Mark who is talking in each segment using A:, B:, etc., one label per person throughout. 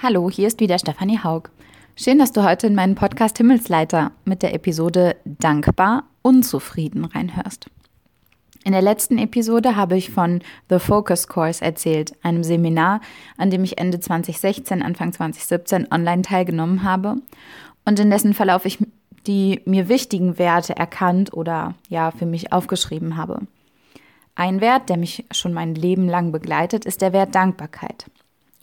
A: Hallo, hier ist wieder Stefanie Haug. Schön, dass du heute in meinen Podcast Himmelsleiter mit der Episode Dankbar, unzufrieden reinhörst. In der letzten Episode habe ich von The Focus Course erzählt, einem Seminar, an dem ich Ende 2016, Anfang 2017 online teilgenommen habe und in dessen Verlauf ich die mir wichtigen Werte erkannt oder ja für mich aufgeschrieben habe. Ein Wert, der mich schon mein Leben lang begleitet, ist der Wert Dankbarkeit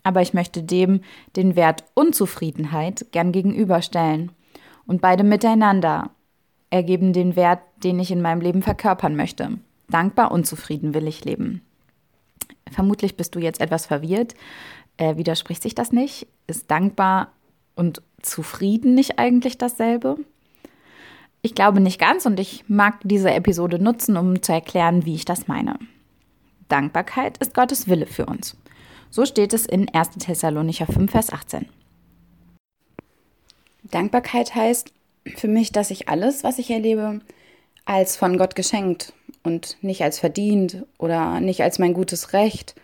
A: aber ich möchte dem den Wert Unzufriedenheit gern gegenüberstellen. Und beide miteinander ergeben den Wert, den ich in meinem Leben verkörpern möchte. Dankbar, unzufrieden will ich leben. Vermutlich bist du jetzt etwas verwirrt. Äh, widerspricht sich das nicht? Ist dankbar und zufrieden nicht eigentlich dasselbe? Ich glaube nicht ganz und ich mag diese Episode nutzen, um zu erklären, wie ich das meine. Dankbarkeit ist Gottes Wille für uns. So steht es in 1. Thessalonicher 5, Vers 18. Dankbarkeit heißt für mich, dass ich alles, was ich erlebe, als von Gott geschenkt und nicht als verdient oder nicht als mein gutes Recht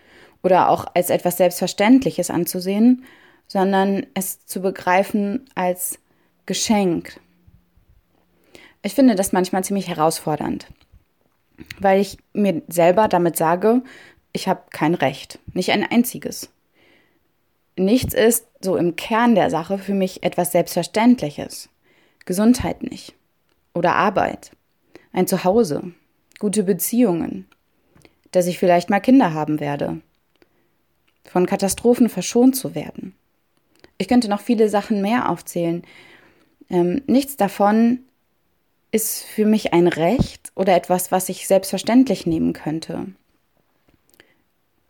A: oder auch als etwas Selbstverständliches anzusehen, sondern es zu begreifen als Geschenk. Ich finde das manchmal ziemlich herausfordernd, weil ich mir selber damit sage, ich habe kein Recht, nicht ein einziges. Nichts ist so im Kern der Sache für mich etwas Selbstverständliches. Gesundheit nicht. Oder Arbeit. Ein Zuhause. Gute Beziehungen. Dass ich vielleicht mal Kinder haben werde. Von Katastrophen verschont zu werden. Ich könnte noch viele Sachen mehr aufzählen. Ähm, nichts davon ist für mich ein Recht oder etwas, was ich selbstverständlich nehmen könnte.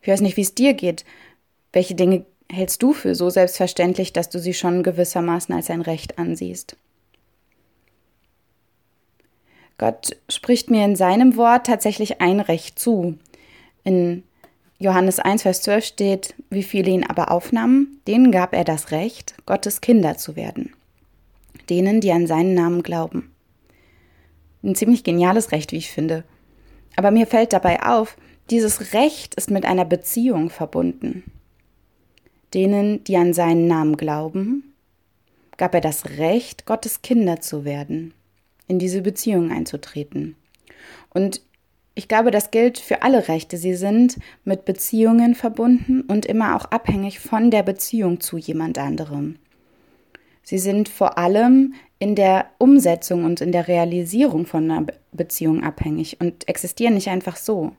A: Ich weiß nicht, wie es dir geht. Welche Dinge hältst du für so selbstverständlich, dass du sie schon gewissermaßen als ein Recht ansiehst? Gott spricht mir in seinem Wort tatsächlich ein Recht zu. In Johannes 1, Vers 12 steht, wie viele ihn aber aufnahmen, denen gab er das Recht, Gottes Kinder zu werden. Denen, die an seinen Namen glauben. Ein ziemlich geniales Recht, wie ich finde. Aber mir fällt dabei auf, dieses Recht ist mit einer Beziehung verbunden. Denen, die an seinen Namen glauben, gab er das Recht, Gottes Kinder zu werden, in diese Beziehung einzutreten. Und ich glaube, das gilt für alle Rechte. Sie sind mit Beziehungen verbunden und immer auch abhängig von der Beziehung zu jemand anderem. Sie sind vor allem in der Umsetzung und in der Realisierung von einer Beziehung abhängig und existieren nicht einfach so.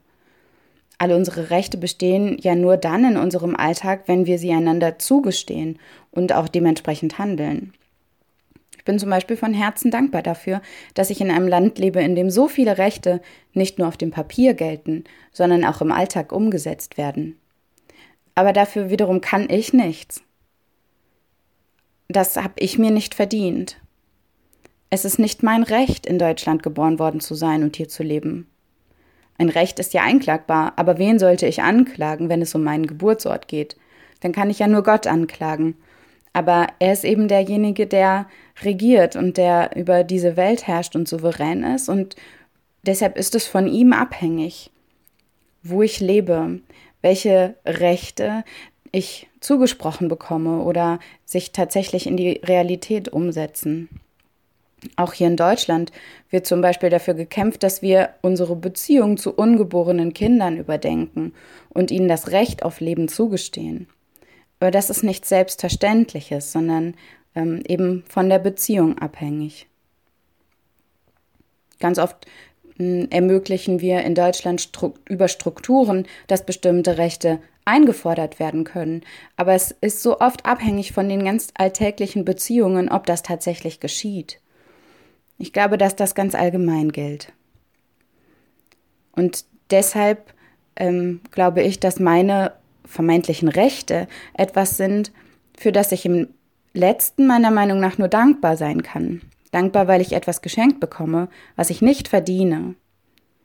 A: Alle unsere Rechte bestehen ja nur dann in unserem Alltag, wenn wir sie einander zugestehen und auch dementsprechend handeln. Ich bin zum Beispiel von Herzen dankbar dafür, dass ich in einem Land lebe, in dem so viele Rechte nicht nur auf dem Papier gelten, sondern auch im Alltag umgesetzt werden. Aber dafür wiederum kann ich nichts. Das habe ich mir nicht verdient. Es ist nicht mein Recht, in Deutschland geboren worden zu sein und hier zu leben. Ein Recht ist ja einklagbar, aber wen sollte ich anklagen, wenn es um meinen Geburtsort geht? Dann kann ich ja nur Gott anklagen. Aber er ist eben derjenige, der regiert und der über diese Welt herrscht und souverän ist und deshalb ist es von ihm abhängig, wo ich lebe, welche Rechte ich zugesprochen bekomme oder sich tatsächlich in die Realität umsetzen. Auch hier in Deutschland wird zum Beispiel dafür gekämpft, dass wir unsere Beziehung zu ungeborenen Kindern überdenken und ihnen das Recht auf Leben zugestehen. Aber das ist nichts Selbstverständliches, sondern ähm, eben von der Beziehung abhängig. Ganz oft äh, ermöglichen wir in Deutschland Stru über Strukturen, dass bestimmte Rechte eingefordert werden können. Aber es ist so oft abhängig von den ganz alltäglichen Beziehungen, ob das tatsächlich geschieht. Ich glaube, dass das ganz allgemein gilt. Und deshalb ähm, glaube ich, dass meine vermeintlichen Rechte etwas sind, für das ich im letzten meiner Meinung nach nur dankbar sein kann. Dankbar, weil ich etwas geschenkt bekomme, was ich nicht verdiene.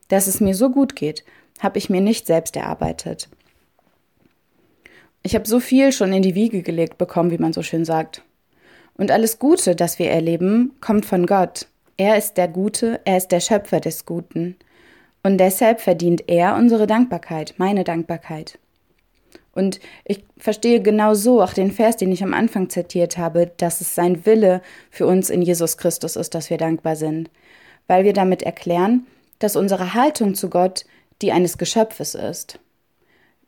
A: Dass es mir so gut geht, habe ich mir nicht selbst erarbeitet. Ich habe so viel schon in die Wiege gelegt bekommen, wie man so schön sagt. Und alles Gute, das wir erleben, kommt von Gott. Er ist der Gute, er ist der Schöpfer des Guten. Und deshalb verdient er unsere Dankbarkeit, meine Dankbarkeit. Und ich verstehe genau so auch den Vers, den ich am Anfang zitiert habe, dass es sein Wille für uns in Jesus Christus ist, dass wir dankbar sind. Weil wir damit erklären, dass unsere Haltung zu Gott die eines Geschöpfes ist.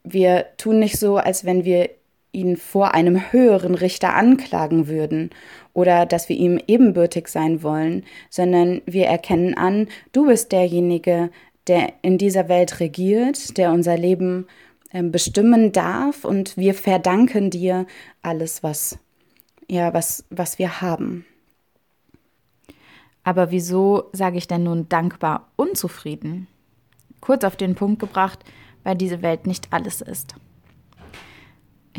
A: Wir tun nicht so, als wenn wir ihn vor einem höheren Richter anklagen würden oder dass wir ihm ebenbürtig sein wollen, sondern wir erkennen an, du bist derjenige, der in dieser Welt regiert, der unser Leben ähm, bestimmen darf und wir verdanken dir alles, was, ja, was, was wir haben.
B: Aber wieso sage ich denn nun dankbar unzufrieden? Kurz auf den Punkt gebracht, weil diese Welt nicht alles ist.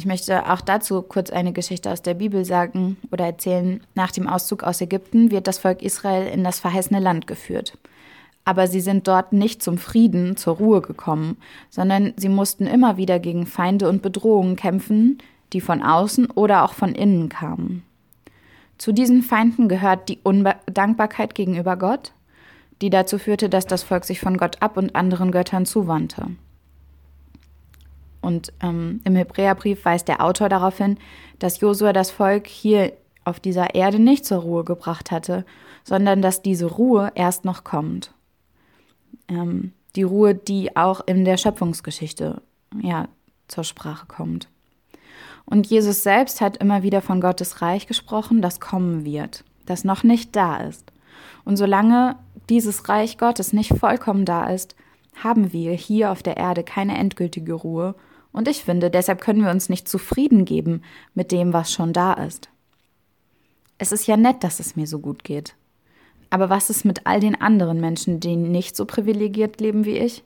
B: Ich möchte auch dazu kurz eine Geschichte aus der Bibel sagen oder erzählen. Nach dem Auszug aus Ägypten wird das Volk Israel in das verheißene Land geführt. Aber sie sind dort nicht zum Frieden, zur Ruhe gekommen, sondern sie mussten immer wieder gegen Feinde und Bedrohungen kämpfen, die von außen oder auch von innen kamen. Zu diesen Feinden gehört die Undankbarkeit gegenüber Gott, die dazu führte, dass das Volk sich von Gott ab und anderen Göttern zuwandte. Und ähm, im Hebräerbrief weist der Autor darauf hin, dass Josua das Volk hier auf dieser Erde nicht zur Ruhe gebracht hatte, sondern dass diese Ruhe erst noch kommt. Ähm, die Ruhe, die auch in der Schöpfungsgeschichte ja, zur Sprache kommt. Und Jesus selbst hat immer wieder von Gottes Reich gesprochen, das kommen wird, das noch nicht da ist. Und solange dieses Reich Gottes nicht vollkommen da ist, haben wir hier auf der Erde keine endgültige Ruhe. Und ich finde, deshalb können wir uns nicht zufrieden geben mit dem, was schon da ist. Es ist ja nett, dass es mir so gut geht. Aber was ist mit all den anderen Menschen, die nicht so privilegiert leben wie ich?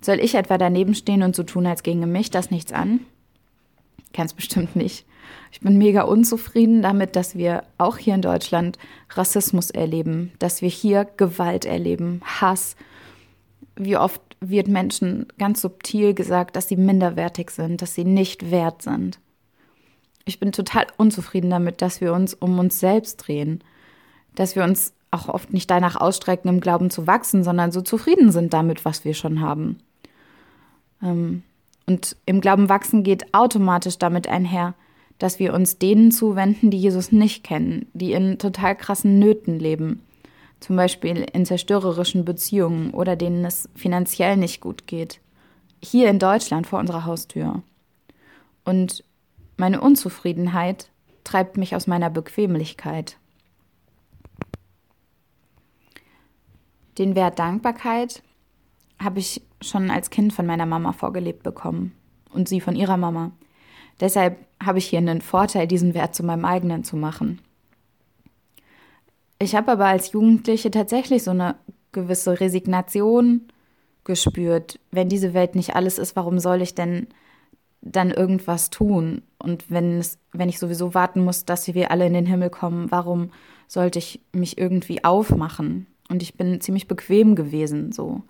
B: Soll ich etwa daneben stehen und so tun, als ginge mich das nichts an? Ganz bestimmt nicht. Ich bin mega unzufrieden damit, dass wir auch hier in Deutschland Rassismus erleben, dass wir hier Gewalt erleben, Hass. Wie oft wird Menschen ganz subtil gesagt, dass sie minderwertig sind, dass sie nicht wert sind. Ich bin total unzufrieden damit, dass wir uns um uns selbst drehen, dass wir uns auch oft nicht danach ausstrecken, im Glauben zu wachsen, sondern so zufrieden sind damit, was wir schon haben. Ähm, und im Glauben wachsen geht automatisch damit einher, dass wir uns denen zuwenden, die Jesus nicht kennen, die in total krassen Nöten leben, zum Beispiel in zerstörerischen Beziehungen oder denen es finanziell nicht gut geht. Hier in Deutschland vor unserer Haustür. Und meine Unzufriedenheit treibt mich aus meiner Bequemlichkeit. Den Wert Dankbarkeit habe ich schon als Kind von meiner Mama vorgelebt bekommen und sie von ihrer Mama. Deshalb habe ich hier einen Vorteil, diesen Wert zu meinem eigenen zu machen. Ich habe aber als Jugendliche tatsächlich so eine gewisse Resignation gespürt. Wenn diese Welt nicht alles ist, warum soll ich denn dann irgendwas tun? Und wenn, es, wenn ich sowieso warten muss, dass wir alle in den Himmel kommen, warum sollte ich mich irgendwie aufmachen? Und ich bin ziemlich bequem gewesen, so.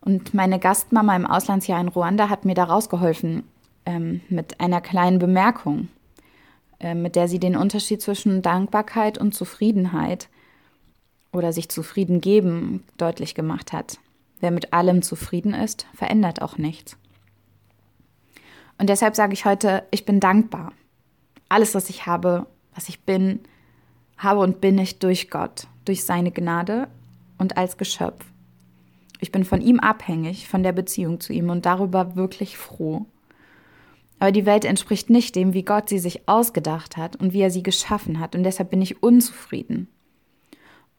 B: Und meine Gastmama im Auslandsjahr in Ruanda hat mir da rausgeholfen ähm, mit einer kleinen Bemerkung, mit der sie den Unterschied zwischen Dankbarkeit und Zufriedenheit oder sich zufrieden geben deutlich gemacht hat. Wer mit allem zufrieden ist, verändert auch nichts. Und deshalb sage ich heute, ich bin dankbar. Alles, was ich habe, was ich bin, habe und bin ich durch Gott durch seine Gnade und als Geschöpf. Ich bin von ihm abhängig, von der Beziehung zu ihm und darüber wirklich froh. Aber die Welt entspricht nicht dem, wie Gott sie sich ausgedacht hat und wie er sie geschaffen hat, und deshalb bin ich unzufrieden.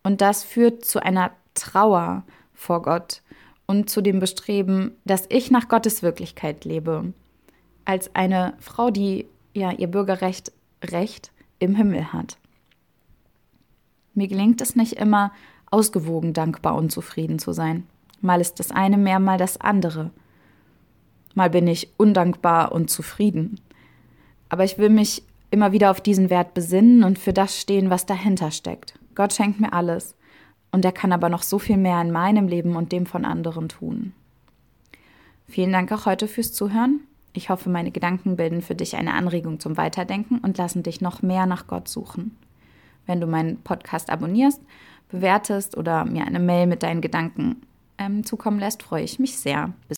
B: Und das führt zu einer Trauer vor Gott und zu dem Bestreben, dass ich nach Gottes Wirklichkeit lebe, als eine Frau, die ja ihr Bürgerrecht Recht im Himmel hat. Mir gelingt es nicht immer, ausgewogen dankbar und zufrieden zu sein. Mal ist das eine mehr, mal das andere. Mal bin ich undankbar und zufrieden. Aber ich will mich immer wieder auf diesen Wert besinnen und für das stehen, was dahinter steckt. Gott schenkt mir alles. Und er kann aber noch so viel mehr in meinem Leben und dem von anderen tun. Vielen Dank auch heute fürs Zuhören. Ich hoffe, meine Gedanken bilden für dich eine Anregung zum Weiterdenken und lassen dich noch mehr nach Gott suchen. Wenn du meinen Podcast abonnierst, bewertest oder mir eine Mail mit deinen Gedanken ähm, zukommen lässt, freue ich mich sehr. Bis